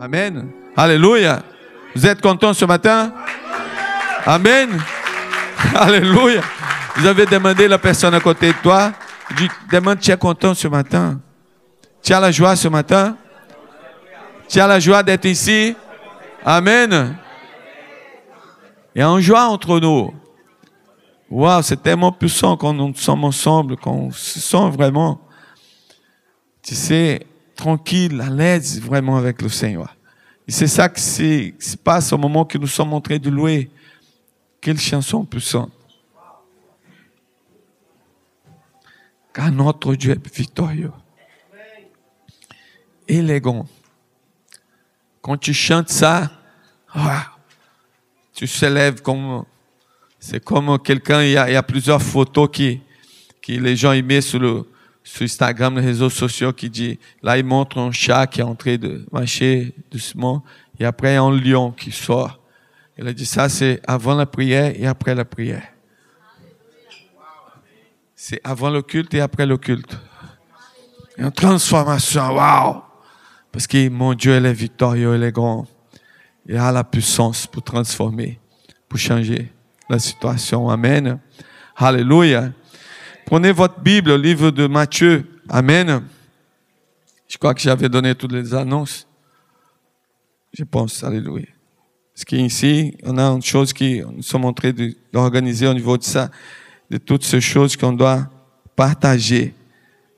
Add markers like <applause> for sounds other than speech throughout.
Amen. Alléluia. Vous êtes content ce matin? Amen. <laughs> Alléluia. Vous avez demandé la personne à côté de toi. Demande, tu es content ce matin? Tu as la joie ce matin? Tu as la joie d'être ici? Amen. Il y a une joie entre nous. Waouh, c'est tellement puissant quand nous sommes ensemble, quand on se sent vraiment, tu sais, tranquille, à l'aise vraiment avec le Seigneur. Et c'est ça qui se passe au moment que nous sommes en train de louer. Quelle chanson puissante. Car notre Dieu est victorieux. Élégant. Quand tu chantes ça, tu s'élèves comme c'est comme quelqu'un, il, y a plusieurs photos qui, qui les gens y mettent sur, le, sur Instagram, les réseaux sociaux, qui dit, là, il montre un chat qui est en train de marcher doucement, et après, un lion qui sort. Il a dit, ça, c'est avant la prière et après la prière. C'est avant le culte et après le culte. Une transformation, waouh! Parce que mon Dieu, il est victorieux, il est grand. Il a la puissance pour transformer, pour changer la situation. Amen. Alléluia. Prenez votre Bible, le livre de Matthieu. Amen. Je crois que j'avais donné toutes les annonces. Je pense, alléluia. Parce qu'ici, on a une chose qui nous sommes en train d'organiser au niveau de ça, de toutes ces choses qu'on doit partager.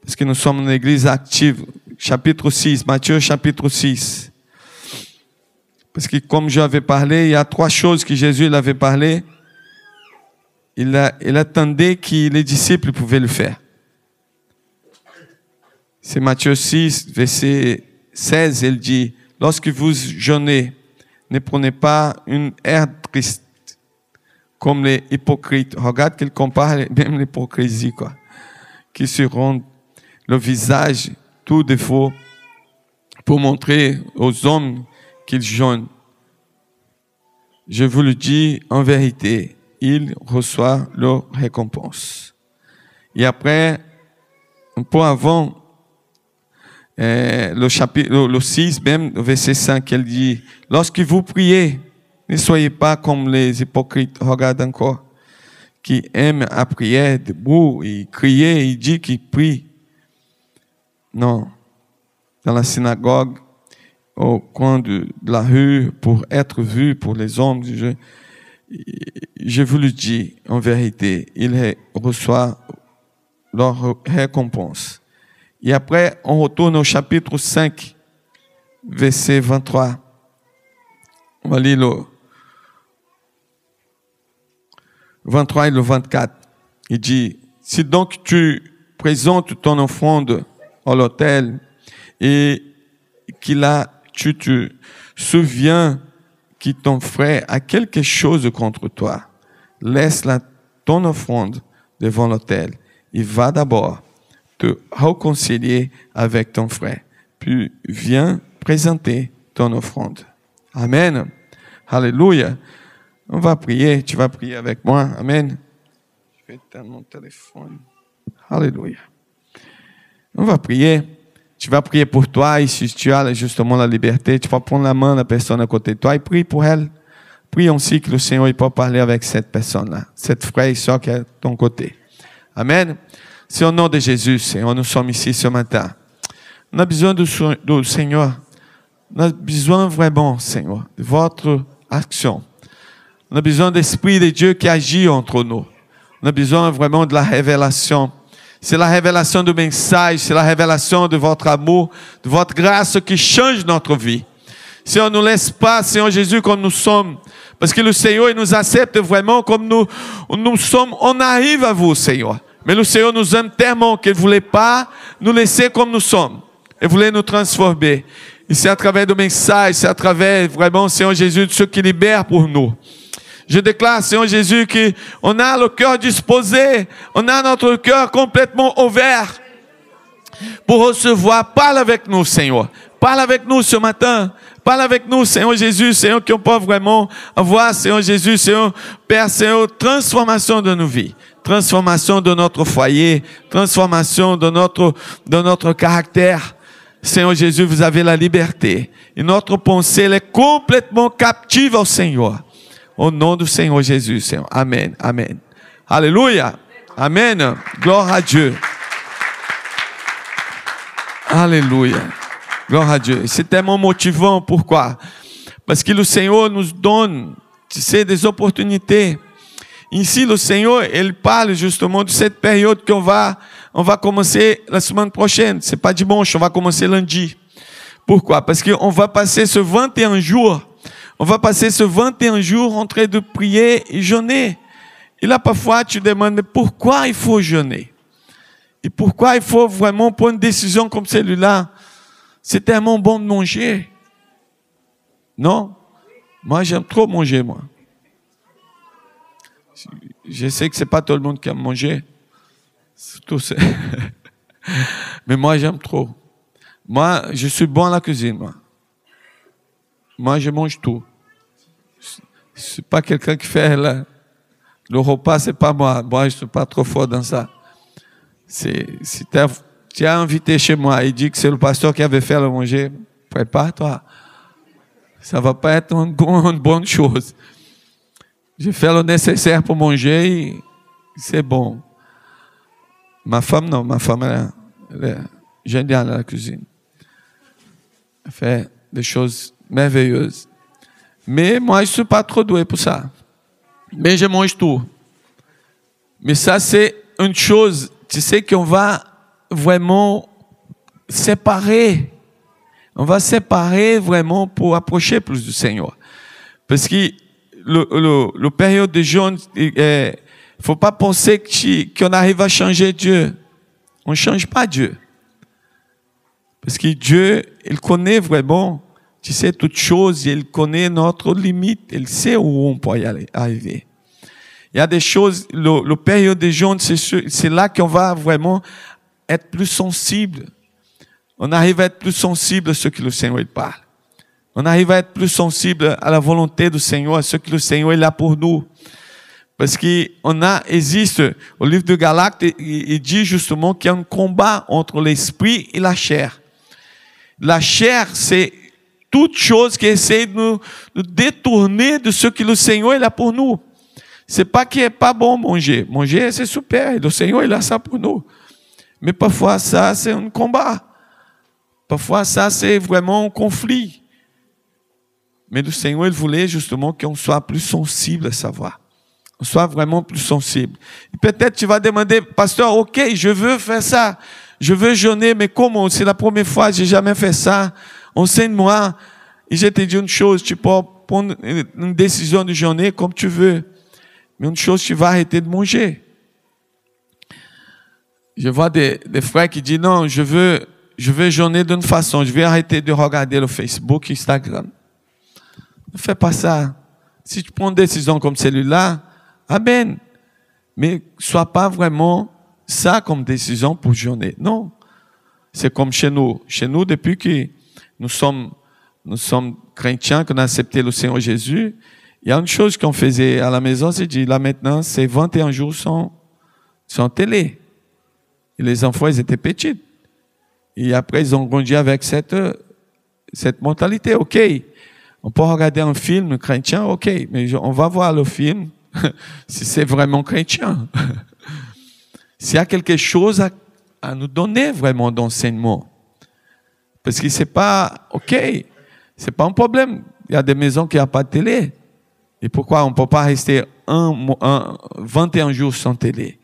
Parce que nous sommes une église active. Chapitre 6, Matthieu chapitre 6. Parce que comme j'avais parlé, il y a trois choses que Jésus il avait parlé il, attendait que les disciples pouvaient le faire. C'est Matthieu 6, verset 16, il dit, lorsque vous jeûnez, ne prenez pas une air triste comme les hypocrites. Regarde qu'il compare même l'hypocrisie, quoi. Qui se rendent le visage tout défaut pour montrer aux hommes qu'ils jeûnent. Je vous le dis en vérité, il reçoit leur récompense. Et après, un peu avant, euh, le chapitre, le 6, même, verset 5, elle dit, lorsque vous priez, ne soyez pas comme les hypocrites, regarde encore, qui aiment à prier debout et crier et dit qu'ils prient. Non. Dans la synagogue, au coin de, la rue, pour être vu pour les hommes, je, je vous le dis en vérité, il reçoit leur récompense. Et après, on retourne au chapitre 5, verset 23. On va lire le 23 et le 24. Il dit, si donc tu présentes ton offrande à l'autel et qu'il a, tu te souviens qui ton frère a quelque chose contre toi, laisse-la ton offrande devant l'autel. Il va d'abord te réconcilier avec ton frère, puis viens présenter ton offrande. Amen. Alléluia. On va prier. Tu vas prier avec moi. Amen. Je vais éteindre mon téléphone. Alléluia. On va prier. Tu vas prier pour toi et si tu as justement la liberté, tu vas prendre la main de la personne à côté de toi et prie pour elle. Prie aussi que le Seigneur peut parler avec cette personne-là, cette frère et soeur qui est à ton côté. Amen. C'est au nom de Jésus, Seigneur, nous sommes ici ce matin. On a besoin du, Seigneur. On a besoin vraiment, Seigneur, de votre action. On a besoin de l'Esprit de Dieu qui agit entre nous. On a besoin vraiment de la révélation c'est la révélation du message, c'est la révélation de votre amour, de votre grâce qui change notre vie. Ne nous laisse pas, Seigneur Jésus, comme nous sommes, parce que le Seigneur, il nous accepte vraiment comme nous, nous sommes, on arrive à vous, Seigneur. Mais le Seigneur nous aime tellement qu'il ne voulait pas nous laisser comme nous sommes. Il voulait nous transformer. Et c'est à travers du message, c'est à travers vraiment, Seigneur Jésus, de ce qui libère pour nous. Je déclare, Seigneur Jésus, qu'on a le cœur disposé, on a notre cœur complètement ouvert pour recevoir. Parle avec nous, Seigneur. Parle avec nous ce matin. Parle avec nous, Seigneur Jésus, Seigneur, qu'on peut vraiment avoir, Seigneur Jésus, Seigneur, Père, Seigneur, transformation de nos vies, transformation de notre foyer, transformation de notre, de notre caractère. Seigneur Jésus, vous avez la liberté. Et notre pensée, elle est complètement captive au Seigneur. Au nom du Seigneur Jésus, Seigneur. Amen. Amen. Alléluia. Amen. Gloire à Dieu. Alléluia. Gloire à Dieu. C'est tellement motivant. Pourquoi? Parce que le Seigneur nous donne, tu sais, des opportunités. Ici, le Seigneur, il parle justement de cette période qu'on va, on va commencer la semaine prochaine. C'est pas dimanche, on va commencer lundi. Pourquoi? Parce qu'on va passer ce 21 jours, on va passer ce 21 jours en train de prier et jeûner. Et là, parfois, tu demandes pourquoi il faut jeûner? Et pourquoi il faut vraiment prendre une décision comme celle-là? C'est tellement bon de manger. Non? Moi, j'aime trop manger, moi. Je sais que c'est pas tout le monde qui aime manger. <laughs> Mais moi, j'aime trop. Moi, je suis bon à la cuisine, moi. Moi, je mange tout. Suis pas quelqu'un qui fait le repas, c'est pas moi. Moi, je suis pas trop fort dans ça. C'est, si tu as invité chez moi et dit que c'est le pasteur qui avait fait le manger, prépare-toi. Ça va pas être une, une bonne chose. Je fais le nécessaire pour manger et c'est bon. Ma femme, non, ma femme, elle, est géniale à la cuisine. Elle fait des choses merveilleuses. Mais moi, je ne suis pas trop doué pour ça. Mais je mange tout. Mais ça, c'est une chose, tu sais qu'on va vraiment séparer. On va séparer vraiment pour approcher plus du Seigneur. Parce que le, le, le période de jeûne, il ne faut pas penser qu'on arrive à changer Dieu. On ne change pas Dieu. Parce que Dieu, il connaît vraiment, tu sais, toutes choses, il connaît notre limite, il sait où on peut y aller, arriver. Il y a des choses, le, le période de jeûne, c'est là qu'on va vraiment être plus sensible. On arrive à être plus sensible à ce que le Seigneur parle. On arrive à être plus sensible à la volonté du Seigneur, à ce que le Seigneur est là pour nous. Parce qu'on a, existe, au livre de Galates, il, dit justement qu'il y a un combat entre l'esprit et la chair. La chair, c'est toute chose qui essaie de nous, détourner de ce que le Seigneur là pour nous. C'est pas qu'il est pas bon manger. Manger, c'est super. le Seigneur, il a ça pour nous. Mais parfois, ça, c'est un combat. Parfois, ça, c'est vraiment un conflit. Mais le Seigneur, il voulait justement qu'on soit plus sensible à sa voix. On soit vraiment plus sensible. Peut-être tu vas demander, pasteur, ok, je veux faire ça. Je veux jeûner, mais comment? C'est la première fois, j'ai jamais fait ça. Enseigne-moi. Et je te dis une chose, tu peux prendre une décision de jeûner comme tu veux. Mais une chose, tu vas arrêter de manger. Je vois des, des frères qui disent, non, je veux, je veux jeûner d'une façon. Je vais arrêter de regarder le Facebook, Instagram. Ne fais pas ça. Si tu prends une décision comme celle-là, Amen. Mais sois pas vraiment ça comme décision pour journée. Non. C'est comme chez nous. Chez nous, depuis que nous sommes, nous sommes chrétiens, qu'on a accepté le Seigneur Jésus, il y a une chose qu'on faisait à la maison, c'est dit, là maintenant, c'est 21 jours sans, télé. Et les enfants, ils étaient petits. Et après, ils ont grandi avec cette, cette mentalité. OK, on peut regarder un film chrétien, ok, mais on va voir le film <laughs> si c'est vraiment chrétien. <laughs> S'il y a quelque chose à, nous donner vraiment d'enseignement. Parce que c'est pas, ok, c'est pas un problème. Il y a des maisons qui n'ont pas de télé. Et pourquoi on ne peut pas rester un, un, 21 jours sans télé?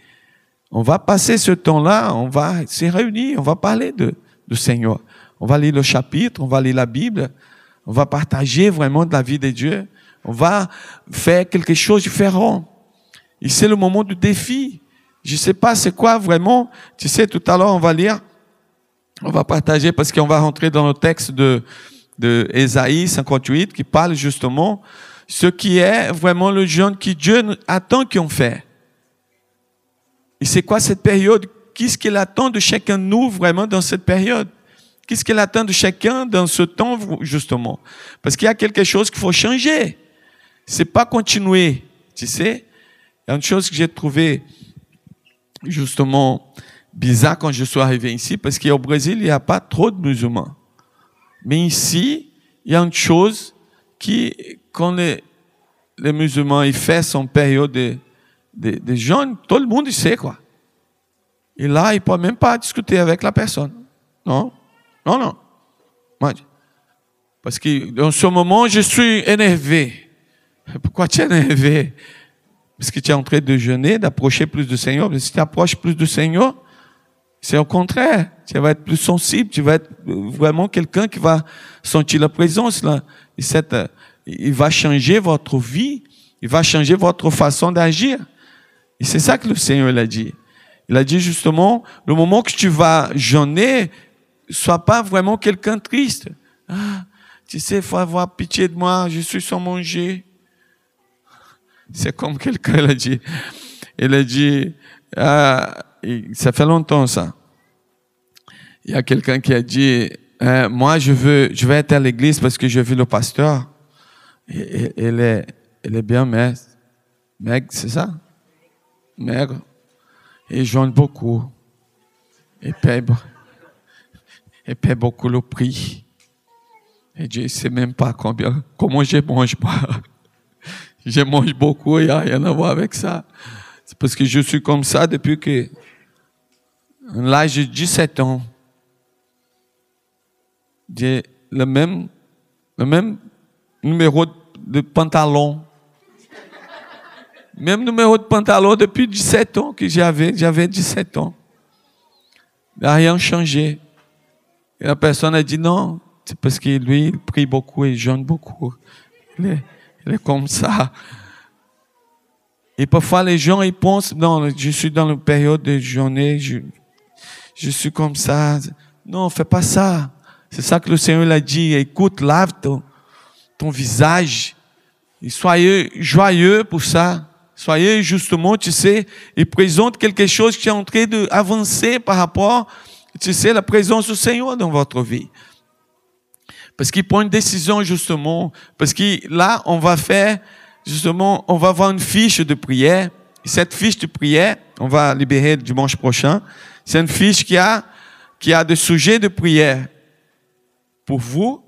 On va passer ce temps-là, on va se réunir, on va parler de, du Seigneur. On va lire le chapitre, on va lire la Bible, on va partager vraiment de la vie de Dieu. On va faire quelque chose de différent. Et c'est le moment du défi. Je sais pas c'est quoi vraiment. Tu sais, tout à l'heure, on va lire, on va partager parce qu'on va rentrer dans le texte de, de Ésaïe 58 qui parle justement ce qui est vraiment le jeûne que Dieu attend qu'on fait. Et c'est quoi cette période? Qu'est-ce qu'il attend de chacun de nous vraiment dans cette période? Qu'est-ce qu'elle attend de chacun dans ce temps, justement? Parce qu'il y a quelque chose qu'il faut changer. C'est pas continuer, tu sais. Il y a une chose que j'ai trouvé justement bizarre quand je suis arrivé ici, parce qu'au Brésil, il n'y a pas trop de musulmans. Mais ici, il y a une chose qui, quand les, musulmans ils font son période de, de, de jeûne, tout le monde sait quoi. Et là, il ne peut même pas discuter avec la personne. Non, non, non. Parce que dans ce moment, je suis énervé. <laughs> Pourquoi tu es énervé? Parce que tu es en train de jeûner, d'approcher plus du Seigneur. Mais si tu approches plus du Seigneur, c'est au contraire. Tu vas être plus sensible. Tu vas être vraiment quelqu'un qui va sentir la présence. Là. Et cette, il va changer votre vie. Il va changer votre façon d'agir. Et c'est ça que le Seigneur l'a dit. Il a dit justement, le moment que tu vas jeûner, sois pas vraiment quelqu'un triste. Ah, tu sais, il faut avoir pitié de moi, je suis sans manger. C'est comme quelqu'un l'a dit. Il a dit, ah, ça fait longtemps ça. Il y a quelqu'un qui a dit, euh, moi je veux, je vais être à l'église parce que j'ai vu le pasteur. Et, elle est, elle est bien maigre. Maigre, c'est ça? Maigre et jeûne beaucoup et paie, et paie beaucoup le prix. Et je ne sais même pas combien, comment je mange pas. <laughs> je mange beaucoup, il n'y a rien à voir avec ça. C'est parce que je suis comme ça depuis que l'âge de 17 ans. J'ai le même, le même numéro de pantalon même numéro de pantalon depuis 17 ans que j'avais, j'avais 17 ans. Il n'a rien changé. La personne a dit non, c'est parce que lui, il prie beaucoup il jeûne beaucoup. Il est, il est, comme ça. Et parfois, les gens, ils pensent, non, je suis dans une période de journée, je, je suis comme ça. Non, fais pas ça. C'est ça que le Seigneur a dit. Écoute, lave ton, ton visage. Et soyez joyeux pour ça. Soyez justement, tu sais, il présente quelque chose qui est en train d'avancer par rapport, tu sais, la présence du Seigneur dans votre vie. Parce qu'il prend une décision justement, parce que là, on va faire, justement, on va avoir une fiche de prière. cette fiche de prière, on va libérer dimanche prochain. C'est une fiche qui a, a des sujets de prière pour vous.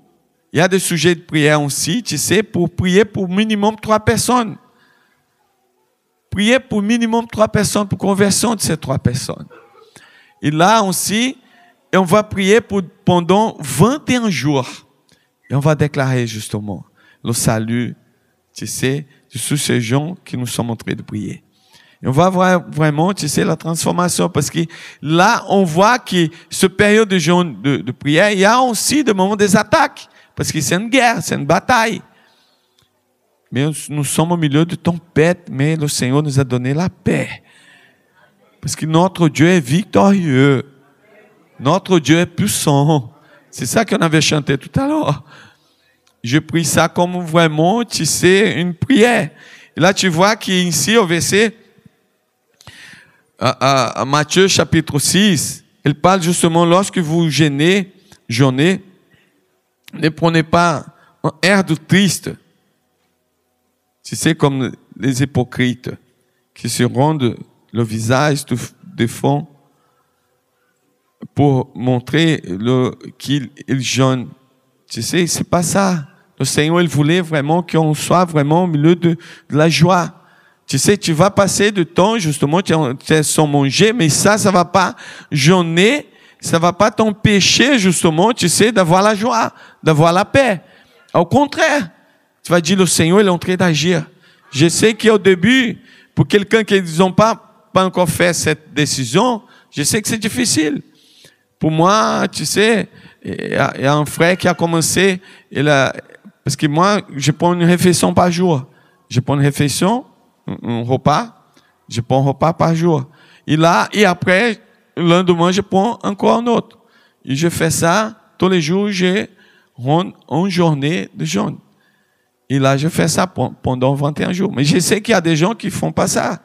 Il y a des sujets de prière aussi, tu sais, pour prier pour minimum trois personnes. Priez pour minimum trois personnes, pour conversion de ces trois personnes. Et là aussi, on va prier pour, pendant 21 jours. Et on va déclarer justement le salut, tu sais, de tous ces gens qui nous sont montrés de prier. On va voir vraiment, tu sais, la transformation parce que là, on voit que ce période de, de, de prière, il y a aussi des moments des attaques parce que c'est une guerre, c'est une bataille. Mais nous sommes au milieu de tempête, mais le Seigneur nous a donné la paix. Parce que notre Dieu est victorieux. Notre Dieu est puissant. C'est ça qu'on avait chanté tout à l'heure. Je prie ça comme vraiment, tu sais, une prière. Et là, tu vois qu'ici, au verset, à, Matthieu chapitre 6, il parle justement, lorsque vous gênez, jeûnez, ne prenez pas un air de triste, tu sais, comme les hypocrites qui se rendent le visage de fond pour montrer qu'ils jeûnent. Tu sais, c'est pas ça. Le Seigneur, il voulait vraiment qu'on soit vraiment au milieu de, la joie. Tu sais, tu vas passer du temps, justement, tu es sans manger, mais ça, ça va pas jeûner, ça va pas t'empêcher, justement, tu sais, d'avoir la joie, d'avoir la paix. Au contraire, tu vas dire, le Seigneur, il est en train d'agir. Je sais qu'au début, pour quelqu'un qui n'a pas, pas encore fait cette décision, je sais que c'est difficile. Pour moi, tu sais, il y, a un frère qui a commencé, il a, parce que moi, je prends une réflexion par jour. Je prends une réflexion, un repas, je prends un repas par jour. Et là, et après, le lendemain, je prends encore un autre. Et je fais ça tous les jours, j'ai une journée de jeûne. Et là, je fais ça pendant 21 jours. Mais je sais qu'il y a des gens qui font pas ça.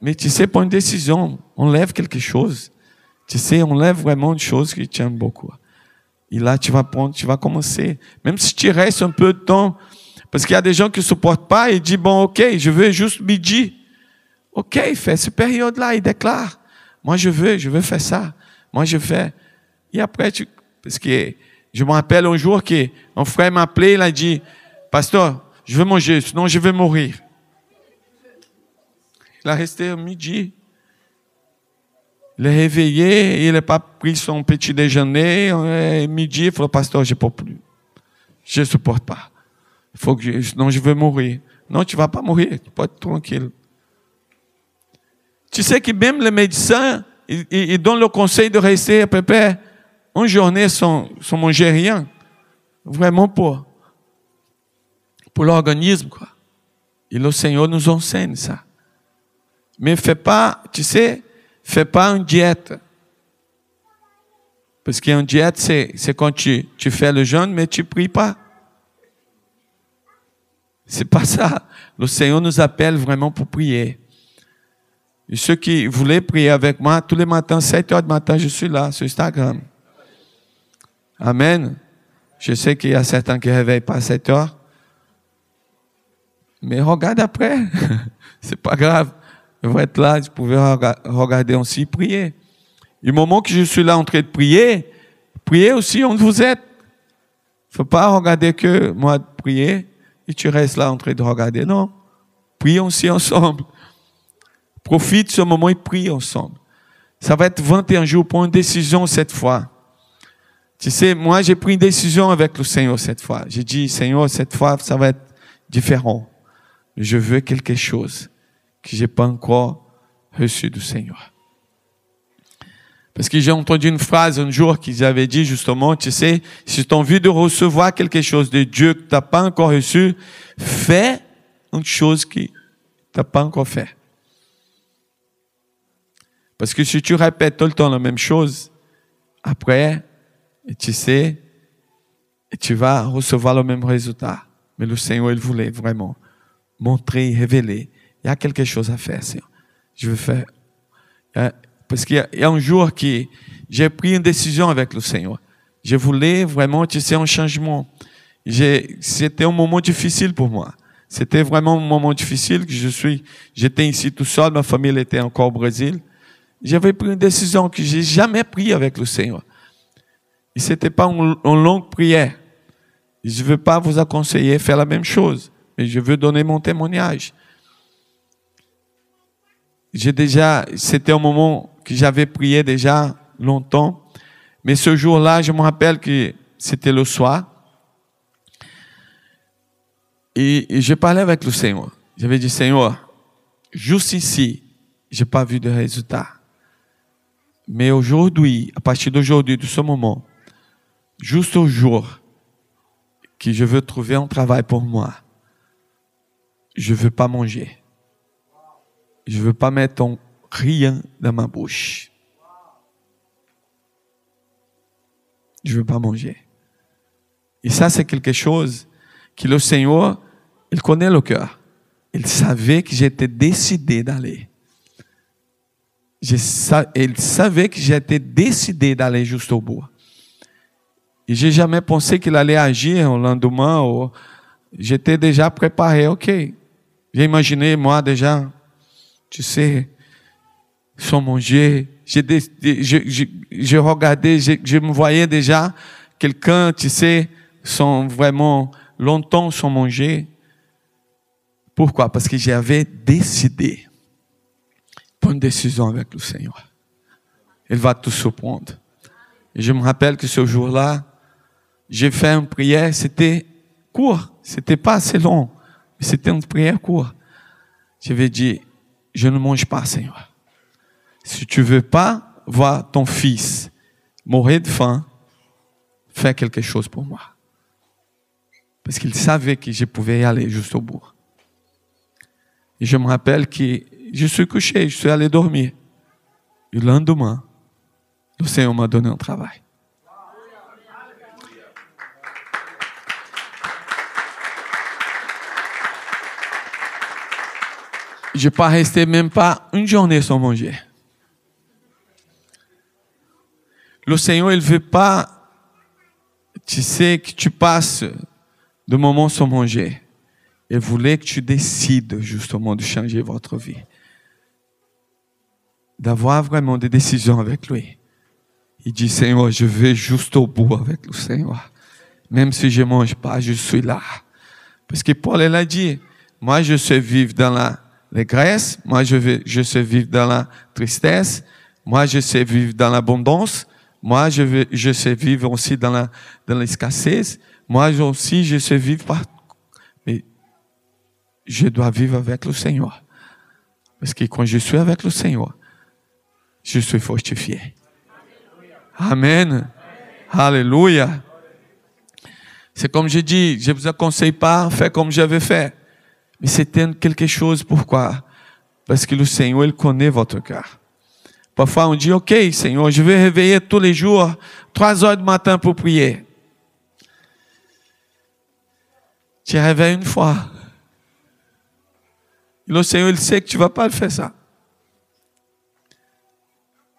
Mais tu sais, pour une décision, on lève quelque chose. Tu sais, on lève vraiment une chose qui tient beaucoup. Et là, tu vas prendre, tu vas commencer. Même si tu restes un peu de temps, parce qu'il a des gens qui ne supportent pas et disent, bon, ok, je veux juste midi. Ok, fait cette période-là, il déclare. Moi, je veux, je veux faire ça. Moi, je fais. Et après, tu, parce que je me rappelle un jour qu'un frère m'a appelé, il a dit, Pasteur, je veux manger, sinon je vais mourir. Il a resté à midi. Il est réveillé, il n'a pas pris son petit déjeuner. Midi, il dit, pasteur, je ne peux plus. Je ne supporte pas. Faut que sinon je vais mourir. Non, tu vas pas mourir, tu peux être tranquille. Tu sais que même les médecins, ils, donnent le conseil de rester à peu une journée sans, sans manger rien. Vraiment pour, pour l'organisme. Et le Seigneur nous enseigne ça. Mais fais pas, tu sais, fais pas une diète. Parce qu'une diète, c'est, quand tu, tu fais le jeûne, mais tu pries pas. C'est pas ça. Le Seigneur nous appelle vraiment pour prier. Et ceux qui voulaient prier avec moi, tous les matins, 7 heures du matin, je suis là sur Instagram. Amen. Je sais qu'il y a certains qui ne réveillent pas à 7 heures. Mais regarde après. <laughs> C'est pas grave. Je vais être là, je pouvais regarder aussi, prier. Du moment que je suis là en train de prier, priez aussi où vous êtes. Il ne faut pas regarder que moi prier et tu restes là en train de regarder. Non. Prions aussi ensemble. Profite ce moment et prie ensemble. Ça va être 21 jours pour une décision cette fois. Tu sais, moi j'ai pris une décision avec le Seigneur cette fois. J'ai dit, Seigneur, cette fois ça va être différent. Je veux quelque chose que j'ai pas encore reçu du Seigneur. Parce que j'ai entendu une phrase un jour qu'ils avaient dit justement, tu sais, si tu as envie de recevoir quelque chose de Dieu que tu n'as pas encore reçu, fais une chose que tu n'as pas encore fait. Parce que si tu répètes tout le temps la même chose, après, tu sais, tu vas recevoir le même résultat. Mais le Seigneur, il voulait vraiment montrer, révéler. Il y a quelque chose à faire, Seigneur. Je veux faire. Parce qu'il y, a un jour que j'ai pris une décision avec le Seigneur. Je voulais vraiment, tu sais, un changement. C'était un moment difficile pour moi. C'était vraiment un moment difficile que je suis, j'étais ici tout seul, ma famille était encore au Brésil. J'avais pris une décision que j'ai jamais prise avec le Seigneur. Et c'était pas une, une longue prière. Je veux pas vous aconseiller faire la même chose, mais je veux donner mon témoignage. J'ai déjà, c'était un moment que j'avais prié déjà longtemps, mais ce jour-là, je me rappelle que c'était le soir. Et, et je parlais avec le Seigneur. J'avais dit, Seigneur, juste ici, j'ai pas vu de résultat. Mais aujourd'hui, à partir d'aujourd'hui, de ce moment, juste au jour que je veux trouver un travail pour moi, je veux pas manger. Je veux pas mettre rien dans ma bouche. Je veux pas manger. Et ça, c'est quelque chose que le Seigneur, il connaît le cœur. Il savait que j'étais décidé d'aller il savait que j'étais décidé d'aller jusqu'au bout. Et j'ai jamais pensé qu'il allait agir au lendemain. J'étais déjà préparé, ok. J'ai imaginé, moi, déjà, tu sais, sans manger. Je, regardais, je, me voyais déjà quelqu'un, tu sais, sans vraiment longtemps sans manger. Pourquoi? Parce que j'avais décidé une décision avec le Seigneur. Il va tout surprendre. Et je me rappelle que ce jour-là, j'ai fait une prière, c'était court, c'était pas assez long, mais c'était une prière courte. Je vais dire, je ne mange pas, Seigneur. Si tu veux pas voir ton fils mourir de faim, fais quelque chose pour moi. Parce qu'il savait que je pouvais y aller jusqu'au bout. Et je me rappelle que je suis couché, je suis allé dormir. E o lendemain, o Senhor m'a donné un travail. Je n'ai pas resté même pas une journée sans manger. Le Seigneur, il ne veut pas, tu sais, que tu passes de moments sans manger. Il voulait que tu décides justement de changer votre vie d'avoir vraiment des décisions avec lui. e dit Senhor, je vais jusqu'au bout avec le Seigneur. Même si je ne mange pas, je suis là. Parce que Paul, il a dit, moi je sais vivre dans la moi je, vais, je sais vivre dans la tristesse, moi je sais vivre dans l'abondance, moi je, je sais vivre aussi dans la dans l'escassez, moi aussi je sais vivre par... Mais je dois vivre avec le Seigneur. Parce que quand je suis avec le Seigneur, je suis fortifié. Amen. Alléluia. C'est comme je dis, je vous conseille pas, faire comme j'avais fait. Mais c'était quelque chose, pourquoi? Parce que le Seigneur, il connaît votre cœur. Parfois, on dit, OK, Seigneur, je vais réveiller tous les jours, trois heures du matin pour prier. Tu réveilles une fois. Et le Seigneur, il sait que tu vas pas le faire ça.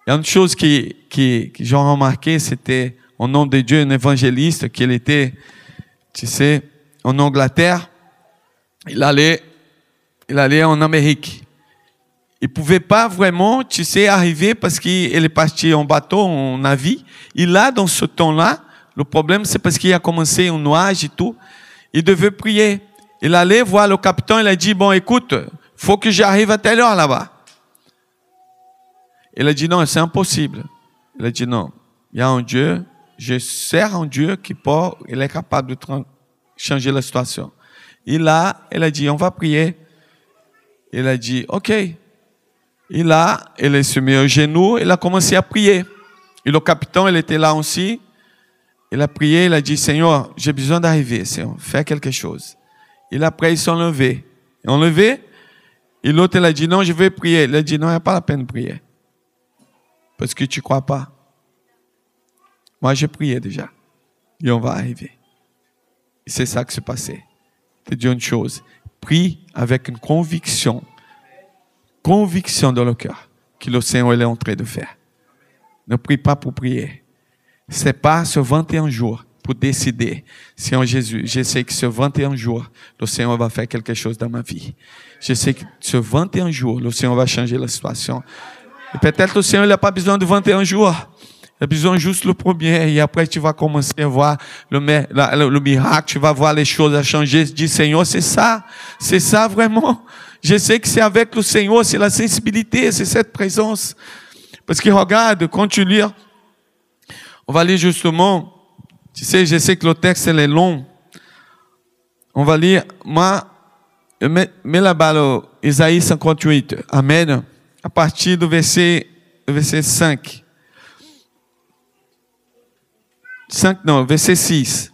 Il y a une chose que j'ai remarqué, c'était au nom de Dieu, un évangéliste, qu'il était, tu sais, en Angleterre. Il il allait en Amérique. Il pouvait pas vraiment, tu sais, arriver parce qu'il est parti en bateau, en navire. Et là, dans ce temps-là, le problème, c'est parce qu'il a commencé un nuage et tout. Il devait prier. Il allait voir le capitaine, il a dit, bon, écoute, faut que j'arrive à telle heure là-bas. Il a dit, non, c'est impossible. Il a dit, non, il y a un Dieu, je sers un Dieu qui peut, il est capable de changer la situation. Et là, il a dit, on va prier. Il a dit, OK. Et là, il se mis au genou, il a commencé à prier. Et le capitaine, il était là aussi. Il a prié, il a dit, Seigneur, j'ai besoin d'arriver, Seigneur, fais quelque chose. Et après, ils sont levés. Ils ont levé. Et l'autre, il a dit, non, je vais prier. Il a dit, non, il n'y a pas la peine de prier. Parce que tu ne crois pas. Moi, j'ai prié déjà. Et on va arriver. C'est ça qui s'est passé. te dis une chose. Prie avec une conviction. Conviction dans le cœur que le Seigneur est en train de faire. Ne prie pas pour prier. C'est pas ce 21 jours pour décider en Jésus, je sais que ce 21 jours, le Seigneur va faire quelque chose dans ma vie. Je sais que ce 21 jours, le Seigneur va changer la situation. Et peut-être le Seigneur n'a pas besoin de 21 jours. Il a besoin juste le premier. Et après, tu vas commencer à voir le, le, miracle. Tu vas voir les choses à changer. Dis, Seigneur, c'est ça. C'est ça vraiment. Je sais que c'est avec le Seigneur, c'est la sensibilité, c'est cette présence. Parce que regarde, quand tu lis, on va lire justement, tu sais, je sais que le texte est long. On va lire, moi, mets, là-bas Isaïe 58. Amen a partir do verset, verset 5. 5, non, verset 6.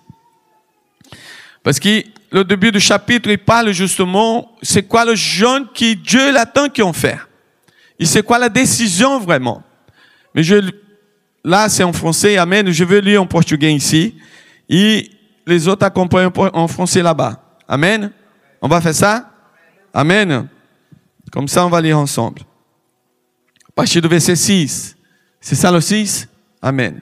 Parce que le début du chapitre, il parle justement, c'est quoi le jeûne que Dieu attend qu'on fait. Et c'est quoi la décision vraiment. Mais là, c'est en français, amen. Je vais lire en portugais ici. Et les autres accompagnent en français là-bas. Amen. On va faire ça? Amen. Comme ça, on va lire ensemble partir do verset 6. Você sabe o 6? Amém.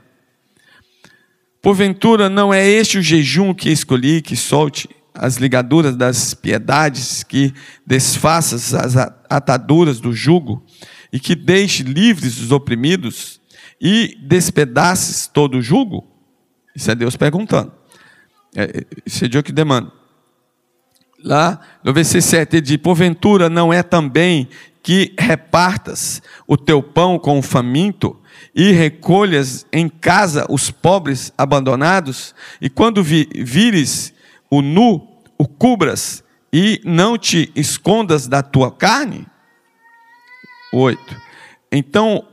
Porventura não é este o jejum que escolhi, que solte as ligaduras das piedades, que desfaças as ataduras do jugo, e que deixe livres os oprimidos, e despedaces todo o jugo? Isso é Deus perguntando. É, isso é Deus que demanda. Lá no versículo 7 ele diz: Porventura não é também que repartas o teu pão com o faminto e recolhas em casa os pobres abandonados, e quando vi, vires o nu, o cubras e não te escondas da tua carne? Oito. Então,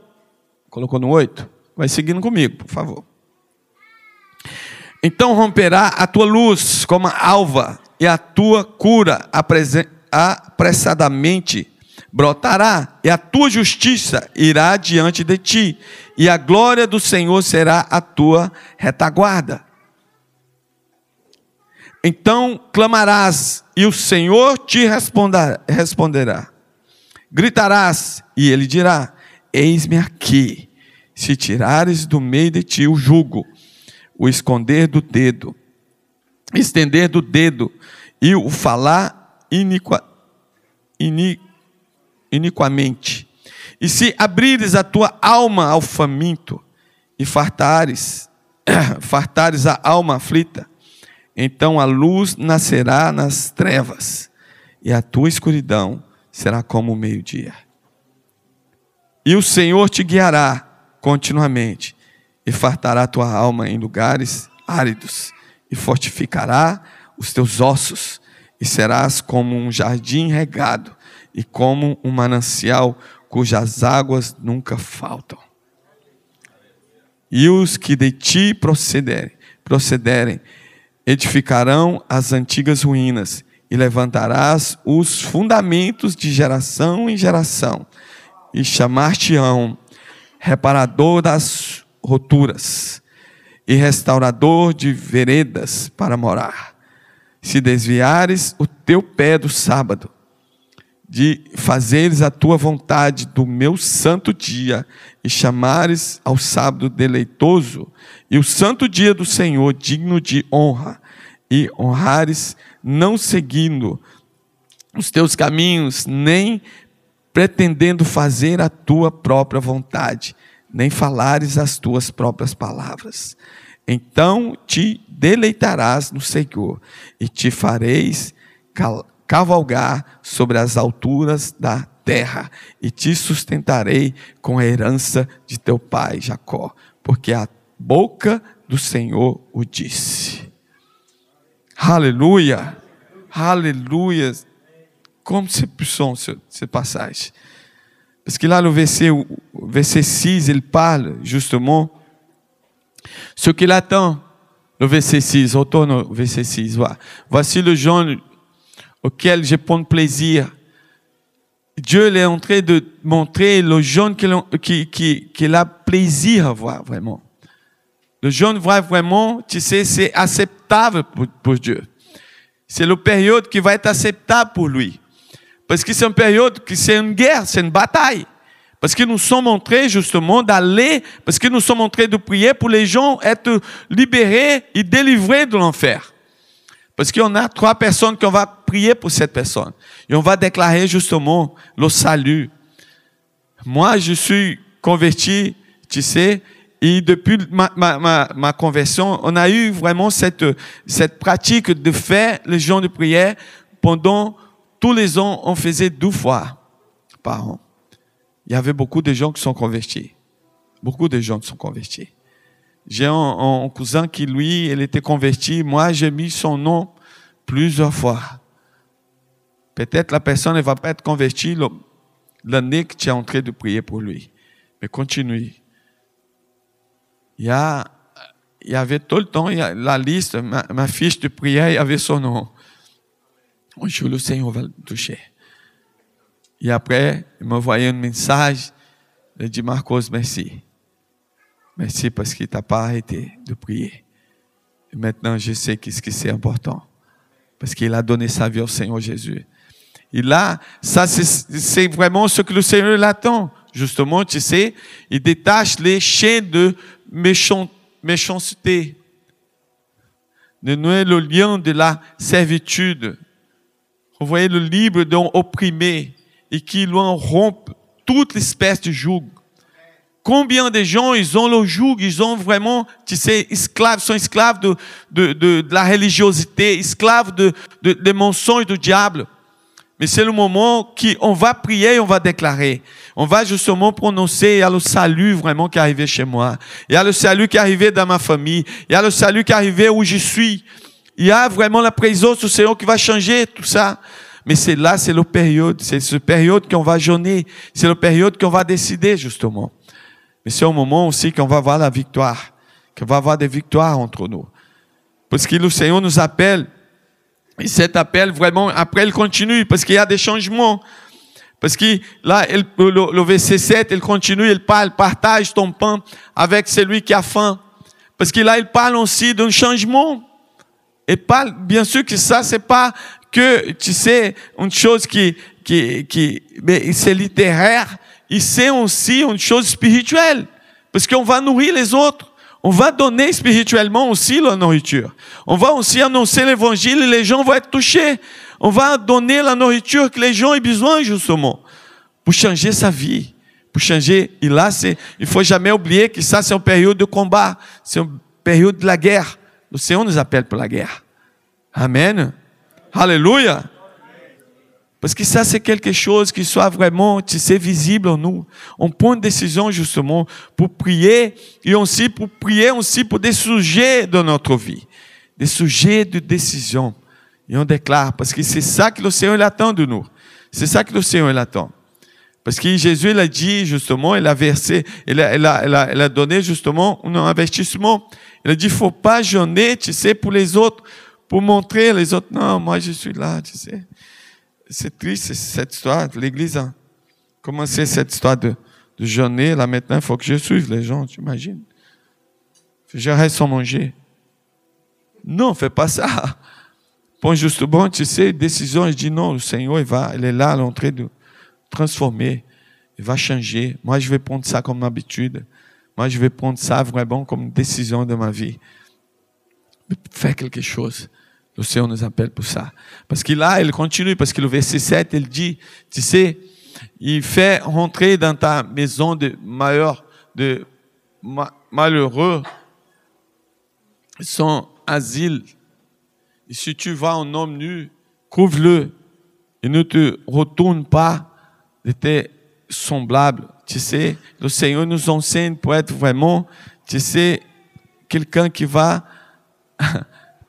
colocou no oito? Vai seguindo comigo, por favor. Então romperá a tua luz como a alva, e a tua cura apressadamente brotará, e a tua justiça irá diante de ti, e a glória do Senhor será a tua retaguarda. Então clamarás, e o Senhor te responderá. Gritarás, e ele dirá: Eis-me aqui. Se tirares do meio de ti o jugo, o esconder do dedo, estender do dedo, e o falar iniqua, iniqua iniquamente. E se abrires a tua alma ao faminto, e fartares, <clears throat> fartares a alma aflita, então a luz nascerá nas trevas, e a tua escuridão será como o meio-dia. E o Senhor te guiará continuamente, e fartará tua alma em lugares áridos, e fortificará os teus ossos, e serás como um jardim regado, e como um manancial cujas águas nunca faltam. E os que de ti procederem, procederem edificarão as antigas ruínas, e levantarás os fundamentos de geração em geração, e chamar-te-ão reparador das roturas e restaurador de veredas para morar. Se desviares o teu pé do sábado, de fazeres a tua vontade do meu santo dia e chamares ao sábado deleitoso e o santo dia do Senhor digno de honra e honrares não seguindo os teus caminhos nem pretendendo fazer a tua própria vontade nem falares as tuas próprias palavras. Então te deleitarás no Senhor e te fareis cavalgar sobre as alturas da terra, e te sustentarei com a herança de teu pai Jacó, porque a boca do Senhor o disse. Aleluia, aleluia. Comme c'est puissant cette passage. Parce que là, le verset, verset 6, il parle justement ce qu'il attend. Le verset 6, retourne au verset 6. Voici le genre auquel je prends plaisir. Dieu est en train de montrer le jeune qu'il qui, qui, a plaisir à voir vraiment. Le jeune voit vraiment, tu sais, c'est acceptable pour, pour Dieu. C'est la période qui va être acceptable pour lui. Parce que c'est une période qui c'est une guerre, c'est une bataille. Parce que nous sommes en train justement d'aller, parce que nous sommes en train de prier pour les gens être libérés et délivrés de l'enfer. Parce qu'on a trois personnes qu'on va prier pour cette personne. Et on va déclarer justement le salut. Moi, je suis converti, tu sais, et depuis ma, conversion, on a eu vraiment cette, cette pratique de faire les gens de prière pendant tous les ans, on faisait deux fois par an. Il y avait beaucoup de gens qui sont convertis. Beaucoup de gens qui sont convertis. J'ai un, un, cousin qui, lui, il était converti. Moi, j'ai mis son nom plusieurs fois. Peut-être la personne ne va pas être convertie l'année que tu es en train de prier pour lui. Mais continue. Il y, a, il y avait tout le temps il y a la liste, ma, fiche de prière, il y avait son nom. Un jour, le Seigneur va le toucher. Et après, il m'a envoyé un message. Il dit, Marcos, merci. Merci parce qu'il t'a pas arrêté de prier. Et maintenant, je sais que c'est important. Parce qu'il a donné sa vie au Seigneur Jésus. Et là, ça, c'est vraiment ce que le Seigneur attend. Justement, tu sais, il détache les chaînes de méchanceté. De nouer le lien de la servitude. Vous voyez le libre donc opprimé et qui lui rompt toute espèce de joug. Combien de gens, ils ont le joug, ils ont vraiment, tu sais, esclaves, sont esclaves de, de, de, la religiosité, esclaves de, des mensonges du diable. Mais c'est le moment qu'on va prier et on va déclarer. On va justement prononcer, il y a le salut vraiment qui est arrivé chez moi. Il y a le salut qui est arrivé dans ma famille. Il y a le salut qui est arrivé où je suis. Il y a vraiment la présence du Seigneur qui va changer tout ça. Mais c'est là, c'est la période, c'est cette période qu'on va jeûner. C'est la période qu'on va décider, justement. Mais c'est au moment aussi qu'on va voir la victoire. Qu'on va avoir des victoires entre nous. Parce que le Seigneur nous appelle. Et cet appel, vraiment, après, il continue, parce qu'il y a des changements. Parce que là, le, le, verset 7, il continue, il parle, partage ton pain avec celui qui a faim. Parce que là, il parle aussi d'un changement. Il parle, bien sûr que ça, c'est pas que, tu sais, une chose qui, qui, qui, c'est littéraire, et c'est aussi une chose spirituelle. Parce qu'on va nourrir les autres. On va donner spirituellement aussi la nourriture. On va aussi annoncer l'évangile et les gens vont être touchés. On va donner la nourriture que les gens ont besoin justement pour changer sa vie, pour changer. Et là, il faut jamais oublier que ça, c'est une période de combat. C'est une période de la guerre. Le Seigneur nous appelle pour la guerre. Amen. Alléluia. Parce que ça, c'est quelque chose qui soit vraiment, tu sais, visible en nous. On prend une décision justement pour prier et aussi pour prier aussi pour des sujets de notre vie. Des sujets de décision. Et on déclare, parce que c'est ça que le Seigneur attend de nous. C'est ça que le Seigneur attend. Parce que Jésus, il a dit justement, il a versé, il a, il a, il a, donné justement un investissement. Il a dit, faut pas jeûner, tu sais, pour les autres, pour montrer les autres. Non, moi je suis là, tu sais. C'est triste cette histoire. L'Église a commencé cette histoire de, jeûner. Là maintenant, il faut que je suive les gens, tu imagines. Je reste sans manger. Non, fais pas ça. Bon, tu sais, décision, je dis non, le Seigneur, il va, il est là à l'entrée de transformer. Il va changer. Moi, je vais prendre ça comme habitude. Moi, je vais prendre ça vraiment comme décision de ma vie. Faire quelque chose. Le Seigneur nous appelle pour ça. Parce que là, il continue, parce que le verset 7, il dit, tu sais, il fait rentrer dans ta maison de malheur, de malheureux, son asile. Et si tu vas en homme nu, couvre-le et ne te retourne pas de tes semblables. Tu sais, le Seigneur nous enseigne pour être vraiment, tu sais, quelqu'un qui va <laughs>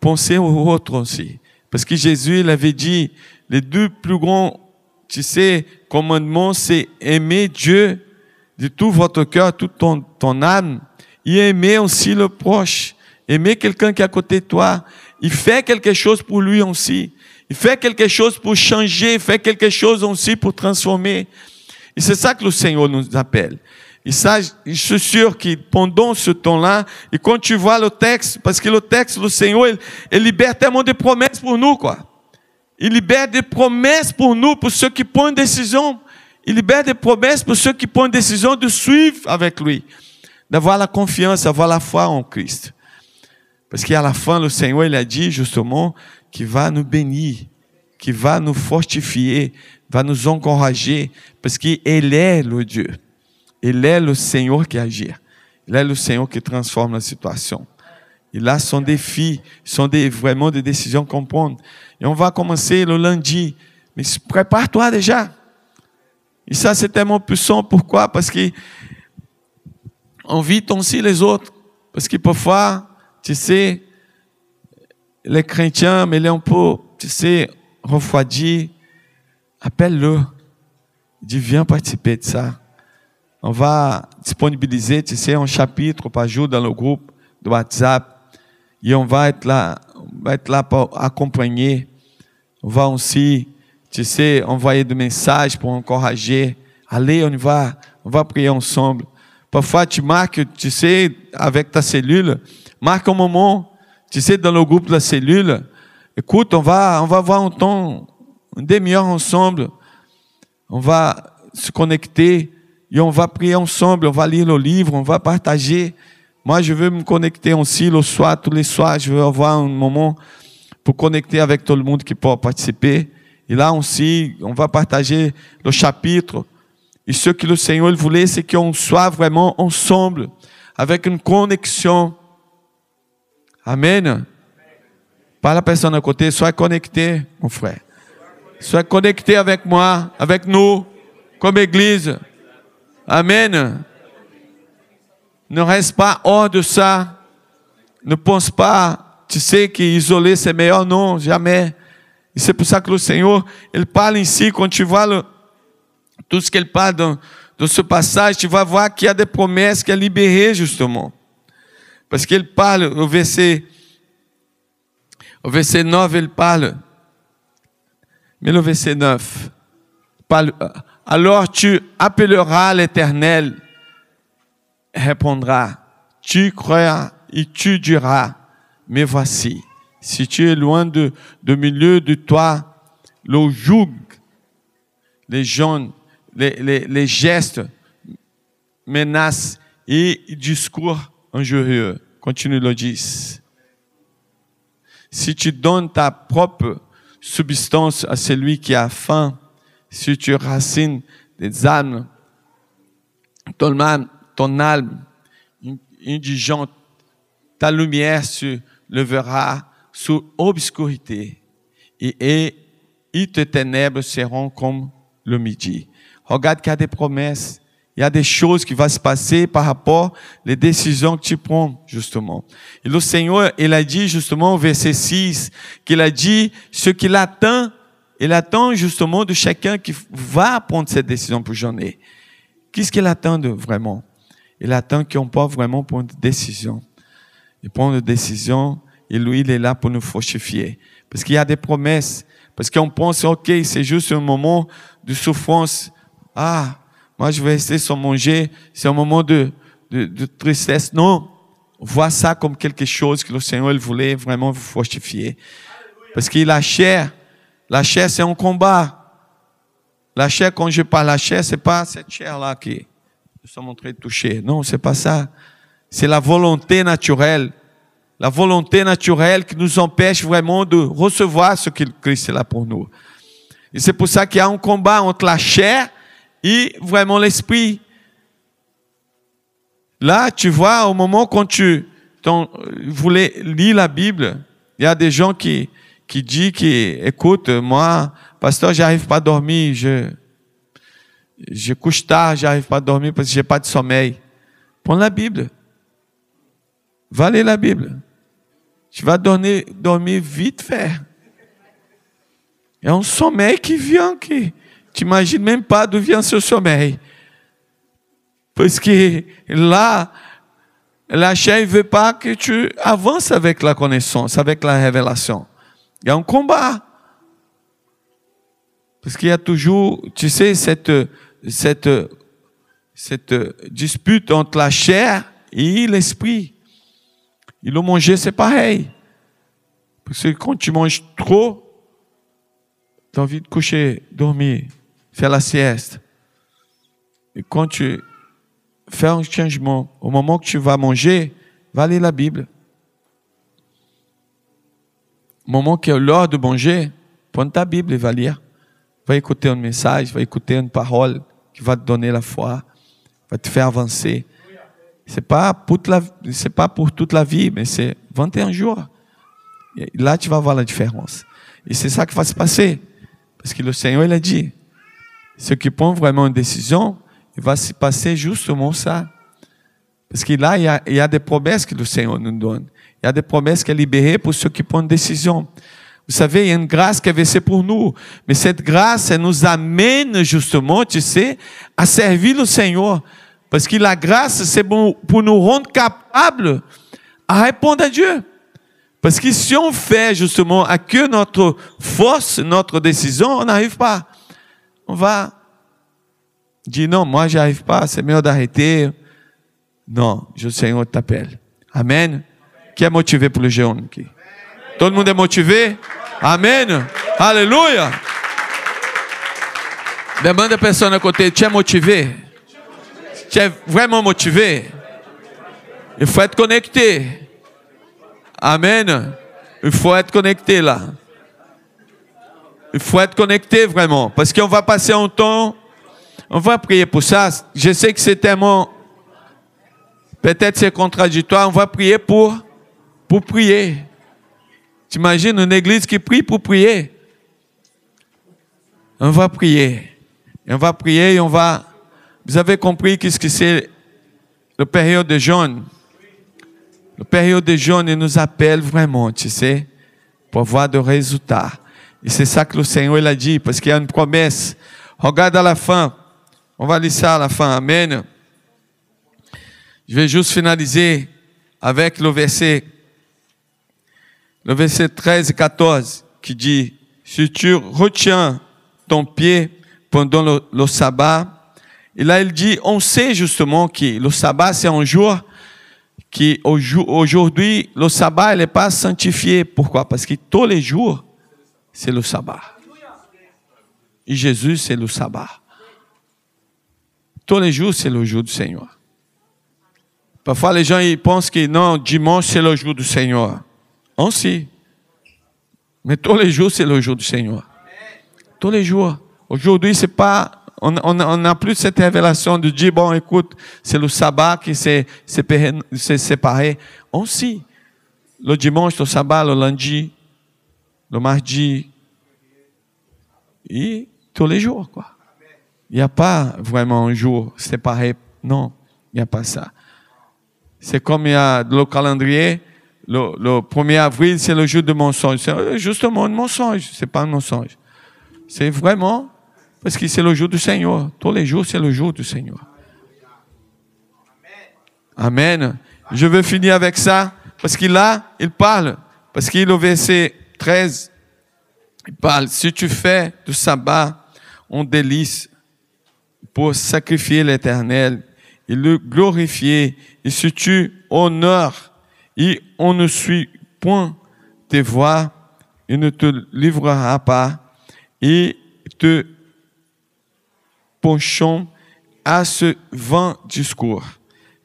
penser aux autres aussi. Parce que Jésus, il avait dit, les deux plus grands, tu sais, commandements, c'est aimer Dieu de tout votre cœur, toute ton, ton âme, et aimer aussi le proche. Aimer quelqu'un qui est à côté de toi. Il fait quelque chose pour lui aussi. Il fait quelque chose pour changer, il fait quelque chose aussi pour transformer. Et c'est ça que le Seigneur nous appelle. Et ça, je suis sûr que pendant ce temps-là, et quand tu vois le texte, parce que le texte, le Seigneur, il, il libère tellement de promesses pour nous, quoi. Il libère des promesses pour nous, pour ceux qui prennent décision. Il libère des promesses pour ceux qui prennent décision de suivre avec lui. D'avoir la confiance, d'avoir la foi en Christ. Parce qu'à la fin, le Seigneur, il a dit justement qu'il va nous bénir, qu'il va nous fortifier, va nous encourager, parce qu'il est le Dieu. Il est le Seigneur qui agit. Il est le Seigneur qui transforme la situation. Et là, sont des défis, sont vraiment des décisions qu'on prend. Et on va commencer le lundi. Mais prépare-toi déjà. Et ça, c'est tellement puissant. Pourquoi? Parce que on vit aussi les autres. Parce que parfois, tu sais, les chrétiens, mais les un peu, tu sais, refroidis. Appelle-le. Dis, viens participer de ça on va disponibiliser, tu sais, un chapitre par jour dans le groupe de WhatsApp. Et on va être là, on va être là pour accompagner. On va aussi, tu sais, envoyer des messages pour encourager. Allez, on va, on va prier ensemble. Parfois, tu marques, tu sais, avec ta cellule, marque un moment, tu sais, dans le groupe de la cellule. Écoute, on va, on va avoir un temps, une demi-heure ensemble. On va se connecter et on va prier ensemble, on va lire le livre, on va partager. Moi, je veux me connecter aussi le soir, tous les soirs, je veux avoir un moment pour connecter avec tout le monde qui peut participer. Et là aussi, on va partager le chapitre. Et ce que le Seigneur voulait, c'est qu'on soit vraiment ensemble, avec une connexion. Amen. Pas la personne à côté, sois connecté, mon frère. Sois connecté avec moi, avec nous, comme Église. Amen. Ne reste pas hors de ça. Ne pense pas, tu sais que isoler c'est meilleur. Non, jamais. Et c'est pour ça que le Seigneur, il parle ici, quand tu vois le, tout ce qu'il parle dans, dans ce passage, tu vas voir y a des promesses qui est libérées, justement. Parce qu'il parle au verset, au verset 9, il parle. Mais le verset 9 parle, alors tu appelleras l'Éternel, répondra, tu croiras et tu diras, mais voici, si tu es loin de, de milieu de toi, le joug, les les, les, les gestes, menaces et discours injurieux. Continue le 10. Si tu donnes ta propre substance à celui qui a faim, si tu racines des âmes ton âme, ton âme indigente, ta lumière se levera sur obscurité et, et, et tes ténèbres seront comme le midi. Regarde qu'il y a des promesses, il y a des choses qui vont se passer par rapport aux décisions que tu prends, justement. Et le Seigneur, il a dit justement au verset 6, qu'il a dit ce qu'il attend, il attend justement de chacun qui va prendre cette décision pour journée. Qu'est-ce qu'il attend de vraiment? Il attend qu'on puisse vraiment prendre des décisions. Et prendre des décisions, et lui, il est là pour nous fortifier. Parce qu'il y a des promesses. Parce qu'on pense, OK, c'est juste un moment de souffrance. Ah, moi, je vais rester sans manger. C'est un moment de, de, tristesse. Non. Vois ça comme quelque chose que le Seigneur il voulait vraiment vous fortifier. Parce que la chair, la chair, c'est un combat. La chair, quand je parle la chair, c'est pas cette chair-là qui nous sommes en train de toucher. Non, c'est pas ça. C'est la volonté naturelle. La volonté naturelle qui nous empêche vraiment de recevoir ce que Christ est là pour nous. Et c'est pour ça qu'il y a un combat entre la chair et vraiment l'esprit. Là, tu vois, au moment quand tu voulais lire la Bible, il y a des gens qui, qui disent, qui, écoute, moi, pasteur, j'arrive pas à dormir, je, couche tard, j'arrive pas à dormir parce que j'ai pas de sommeil. Prends la Bible. Va ler la Bible. Tu vas dormir, vite fait. É um sommeil qui vient, que tu imagines même pas d'où vient ce sommeil. Parce que là, la chair ne veut pas que tu avances avec la connaissance, avec la révélation. Il y a un combat. Parce qu'il y a toujours, tu sais, cette, cette, cette dispute entre la chair et l'esprit. Et le manger, c'est pareil. Parce que quand tu manges trop, tu as envie de coucher, dormir, faire la sieste. Et quand tu fais un changement, au moment que tu vas manger, va lire la Bible. Moment que l'heure de manger, prends ta Bible et va lire. Va écouter un message, va écouter une parole qui va te donner la foi, va te faire avancer. C'est pas pour pas pour toute la vie, mais c'est 21 jours. Et là, tu vas voir la différence. Et c'est ça qui va se passer. Parce que le Seigneur, il a dit, ceux qui prennent vraiment une décision, il va se passer justement ça. Parce que là, il y a des promesses que le Seigneur nous donne. Il y a des promesses qui sont libérées pour ceux qui prennent une décision. Vous savez, il y a une grâce qui est versée pour nous. Mais cette grâce, elle nous amène justement, tu sais, à servir le Seigneur. Parce que la grâce, c'est pour nous rendre capables à répondre à Dieu. Parce que si on fait justement à que notre force, notre décision, on n'arrive pas. On va dire non, moi j'arrive pas, c'est mieux d'arrêter. Non, le Seigneur t'appelle. Amen. Qui est motivé pour le jeûne aqui? Todo mundo é motivé? Amen. Alléluia. Demande a pessoa à côté, tu es motivé? Tu es vraiment motivé? Il faut être connecté. Amen. Il faut être connecté là. Il faut être connecté vraiment. Parce qu'on va passer un temps, on va prier pour ça. Je sais que c'est tellement, peut-être c'est contradictoire, on va prier pour, pour prier. Tu imagines une église qui prie pour prier? On va prier. On va prier et on va. Vous avez compris qu'est-ce que c'est la période de jeûne? La période de jeûne nous appelle vraiment, tu sais, pour avoir des résultats. Et c'est ça que le Seigneur a dit, parce qu'il y a une promesse. Regarde à la fin. On va lire ça à la fin. Amen. Je vais juste finaliser avec le verset le verset 13 et 14 qui dit, si tu retiens ton pied pendant le, sabbat, et là il dit, on sait justement que le sabbat c'est un jour qui aujourd'hui le sabbat n'est pas sanctifié. Pourquoi? Parce que tous les jours c'est le sabbat. Et Jésus c'est le sabbat. Tous les jours c'est le jour du Seigneur. Parfois les gens ils pensent que non, dimanche c'est le jour du Seigneur. Aussi. Mais tous les jours, c'est le jour du Seigneur. Tous les jours. Aujourd'hui, ce n'est pas on n'a plus cette révélation de dire, bon, écoute, c'est le sabbat qui s'est séparé. On sait. Le dimanche, le sabbat, le lundi, le mardi, et tous les jours, quoi. Il n'y a pas vraiment un jour séparé. Non, il n'y a pas ça. C'est comme il y a le calendrier, le, le 1er avril, c'est le jour de mensonge. C'est justement un mensonge, c'est pas un mensonge. C'est vraiment parce que c'est le jour du Seigneur. Tous les jours, c'est le jour du Seigneur. Amen. Je veux finir avec ça, parce que là, il parle, parce qu'il au verset 13, il parle, si tu fais du sabbat un délice pour sacrifier l'éternel et le glorifier, et si tu honores et on ne suit point tes voix, il ne te livrera pas. Et te penchons à ce vain discours.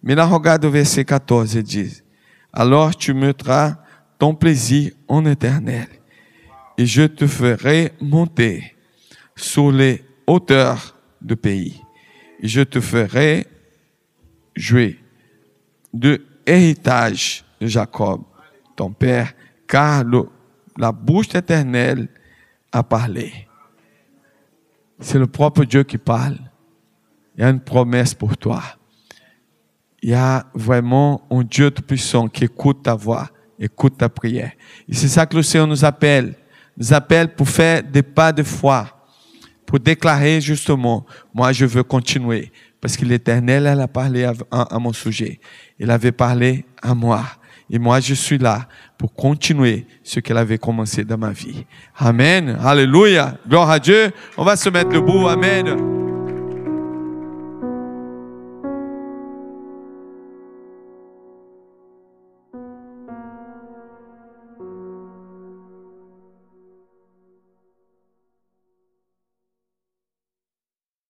Mais là, regarde au verset 14, il dit, alors tu mettras ton plaisir en éternel et je te ferai monter sur les hauteurs du pays. Et je te ferai jouer de héritage Jacob, ton père, car la bouche éternelle a parlé. C'est le propre Dieu qui parle. Il y a une promesse pour toi. Il y a vraiment un Dieu tout-puissant qui écoute ta voix, écoute ta prière. Et c'est ça que le Seigneur nous appelle. Nous appelle pour faire des pas de foi, pour déclarer justement, moi je veux continuer. Parce que l'Éternel, elle a parlé à, à mon sujet. Il avait parlé à moi. Et moi, je suis là pour continuer ce qu'elle avait commencé dans ma vie. Amen. Alléluia. Gloire à Dieu. On va se mettre debout. Amen.